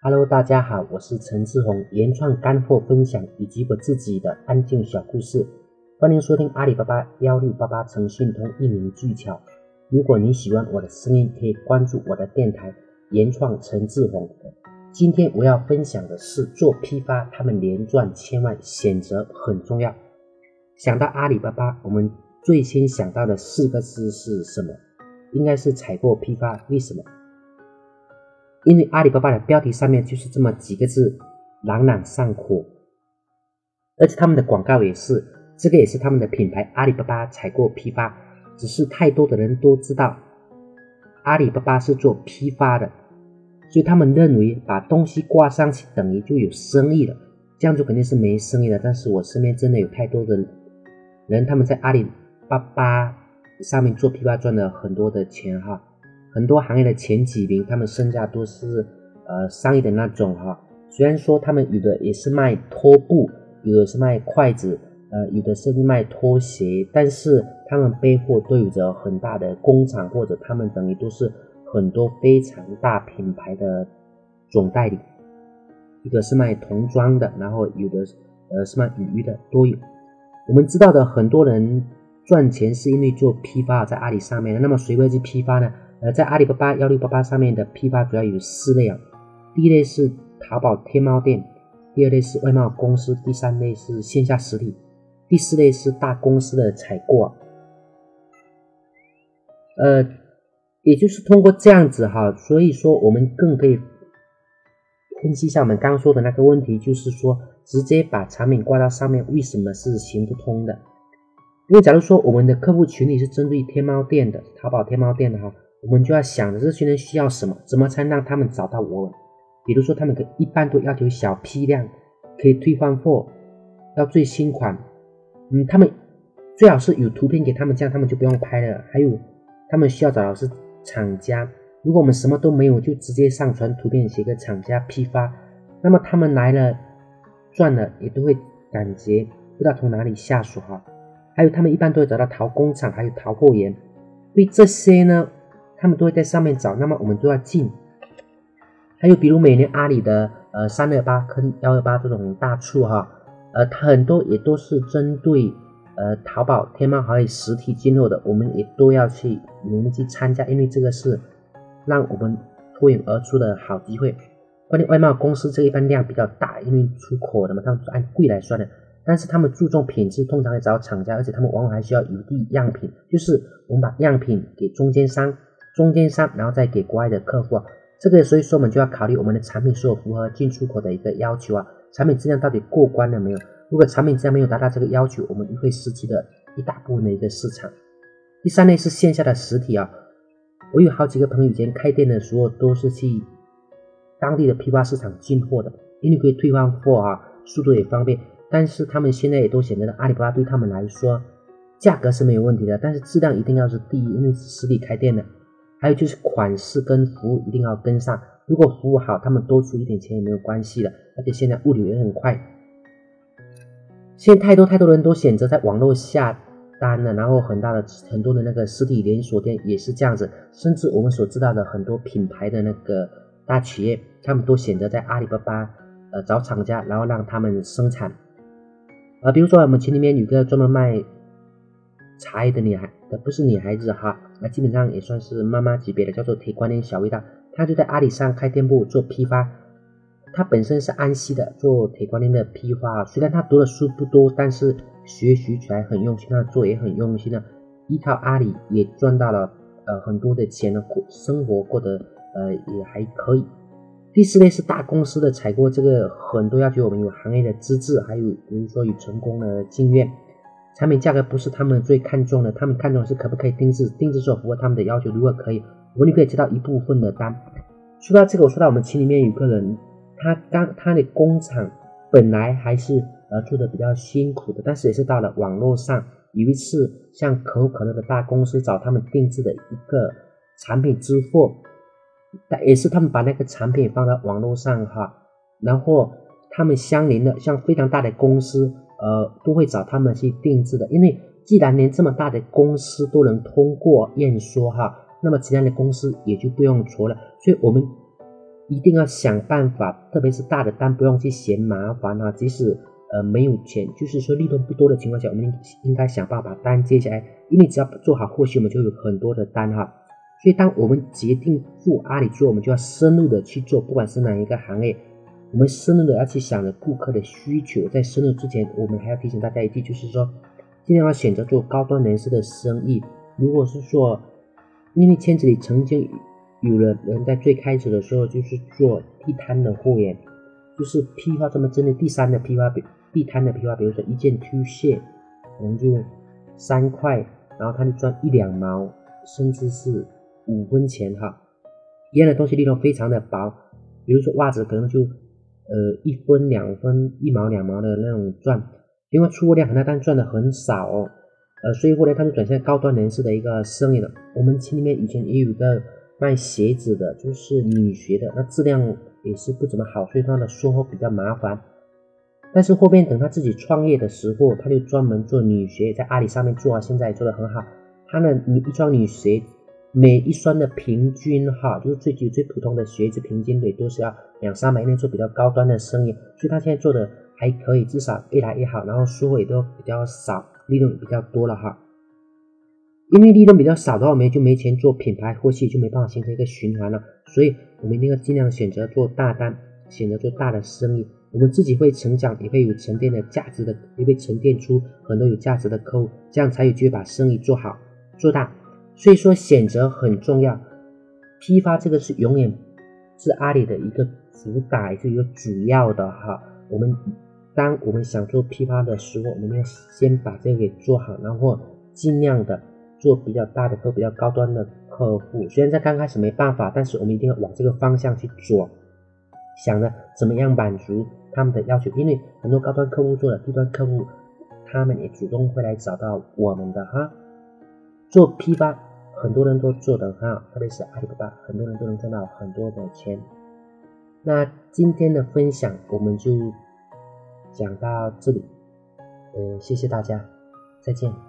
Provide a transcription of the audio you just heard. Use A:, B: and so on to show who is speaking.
A: Hello，大家好，我是陈志宏，原创干货分享以及我自己的安静小故事，欢迎收听阿里巴巴幺六八八诚信通一鸣巨巧。如果你喜欢我的声音，可以关注我的电台原创陈志宏。今天我要分享的是做批发，他们连赚千万，选择很重要。想到阿里巴巴，我们最先想到的四个字是什么？应该是采购批发。为什么？因为阿里巴巴的标题上面就是这么几个字，朗朗上口。而且他们的广告也是，这个也是他们的品牌——阿里巴巴采购批发。只是太多的人都知道阿里巴巴是做批发的，所以他们认为把东西挂上去等于就有生意了，这样就肯定是没生意了。但是我身边真的有太多的人，他们在阿里巴巴上面做批发赚了很多的钱哈。很多行业的前几名，他们身价都是呃上亿的那种哈。虽然说他们有的也是卖拖布，有的是卖筷子，呃，有的是卖拖鞋，但是他们背后都有着很大的工厂，或者他们等于都是很多非常大品牌的总代理。一个是卖童装的，然后有的呃是卖雨衣的都有。我们知道的很多人赚钱是因为做批发，在阿里上面，那么谁会去批发呢？呃，在阿里巴巴幺六八八上面的批发主要有四类啊，第一类是淘宝天猫店，第二类是外贸公司，第三类是线下实体，第四类是大公司的采购啊。呃，也就是通过这样子哈，所以说我们更可以分析一下我们刚刚说的那个问题，就是说直接把产品挂到上面，为什么是行不通的？因为假如说我们的客户群里是针对天猫店的，淘宝天猫店的哈。我们就要想着这些人需要什么，怎么才让他们找到我们？比如说，他们可一般都要求小批量，可以退换货，要最新款。嗯，他们最好是有图片给他们，这样他们就不用拍了。还有，他们需要找的是厂家。如果我们什么都没有，就直接上传图片，写个厂家批发，那么他们来了赚了也都会感觉不知道从哪里下手哈。还有，他们一般都会找到淘工厂，还有淘货源。对这些呢？他们都会在上面找，那么我们都要进。还有比如每年阿里的呃三二八坑幺二八这种大促哈，呃它很多也都是针对呃淘宝、天猫还有实体进货的，我们也都要去努力去参加，因为这个是让我们脱颖而出的好机会。关键外贸公司这一般量比较大，因为出口的嘛，他们是按柜来算的。但是他们注重品质，通常会找厂家，而且他们往往还需要邮递样品，就是我们把样品给中间商。中间商，然后再给国外的客户啊，这个所以说我们就要考虑我们的产品是否符合进出口的一个要求啊，产品质量到底过关了没有？如果产品质量没有达到这个要求，我们会失去的一大部分的一个市场。第三类是线下的实体啊，我有好几个朋友以前开店的时候都是去当地的批发市场进货的，因为可以退换货啊，速度也方便。但是他们现在也都选择了阿里巴巴，对他们来说价格是没有问题的，但是质量一定要是第一，因为实体开店的。还有就是款式跟服务一定要跟上，如果服务好，他们多出一点钱也没有关系的。而且现在物流也很快，现在太多太多人都选择在网络下单了，然后很大的很多的那个实体连锁店也是这样子，甚至我们所知道的很多品牌的那个大企业，他们都选择在阿里巴巴呃找厂家，然后让他们生产。啊，比如说我们群里面有个专门卖茶叶的女孩，呃不是女孩子哈。那基本上也算是妈妈级别的，叫做铁观音小味道。他就在阿里上开店铺做批发。他本身是安溪的，做铁观音的批发。虽然他读的书不多，但是学习起来很用心，他做也很用心的。依靠阿里也赚到了呃很多的钱呢，过生活过得呃也还可以。第四类是大公司的采购，这个很多要求我们有行业的资质，还有比如说有成功的经验。产品价格不是他们最看重的，他们看重的是可不可以定制，定制是否符合他们的要求。如果可以，我们就可以接到一部分的单。说到这个，我说到我们群里面有个人，他刚他的工厂本来还是呃做的比较辛苦的，但是也是到了网络上，有一次像可口可乐的大公司找他们定制的一个产品之后，但也是他们把那个产品放到网络上哈，然后他们相邻的像非常大的公司。呃，都会找他们去定制的，因为既然连这么大的公司都能通过验收哈，那么其他的公司也就不用愁了。所以我们一定要想办法，特别是大的单不用去嫌麻烦啊。即使呃没有钱，就是说利润不多的情况下，我们应该想办法把单接下来，因为只要做好后续，我们就有很多的单哈。所以当我们决定做阿里做，我们就要深入的去做，不管是哪一个行业，我们深入的要去想着顾客的需求。在深入之前，我们还要提醒大家一句，就是说尽量要选择做高端人士的生意。如果是说，因为圈子里曾经有了人在最开始的时候就是做地摊的货源，就是批发这么针对第三的批发，比地摊的批发，比如说一件 T 恤，可能就三块，然后他就赚一两毛，甚至是。五分钱哈，一样的东西利润非常的薄，比如说袜子可能就呃一分两分一毛两毛的那种赚，因为出货量很大，但赚的很少哦，呃，所以后来他就转向高端人士的一个生意了。我们群里面以前也有一个卖鞋子的，就是女鞋的，那质量也是不怎么好，所以他的售后比较麻烦。但是后边等他自己创业的时候，他就专门做女鞋，在阿里上面做，现在做的很好。他的女一双女鞋。每一双的平均哈，就是最最最普通的鞋子，平均得都是要两三百，那做比较高端的生意，所以他现在做的还可以，至少越来越好，然后收获也都比较少，利润比较多了哈。因为利润比较少的话，我们就没钱做品牌，后期就没办法形成一个循环了，所以我们一定要尽量选择做大单，选择做大的生意，我们自己会成长，也会有沉淀的价值的，也会沉淀出很多有价值的客户，这样才有机会把生意做好做大。所以说选择很重要，批发这个是永远是阿里的一个主打，也是一个主要的哈。我们当我们想做批发的时候，我们要先把这个给做好，然后尽量的做比较大的客、比较高端的客户。虽然在刚开始没办法，但是我们一定要往这个方向去做，想着怎么样满足他们的要求。因为很多高端客户做了低端客户，他们也主动会来找到我们的哈，做批发。很多人都做得很好，特别是阿里巴巴，很多人都能赚到很多的钱。那今天的分享我们就讲到这里，呃，谢谢大家，再见。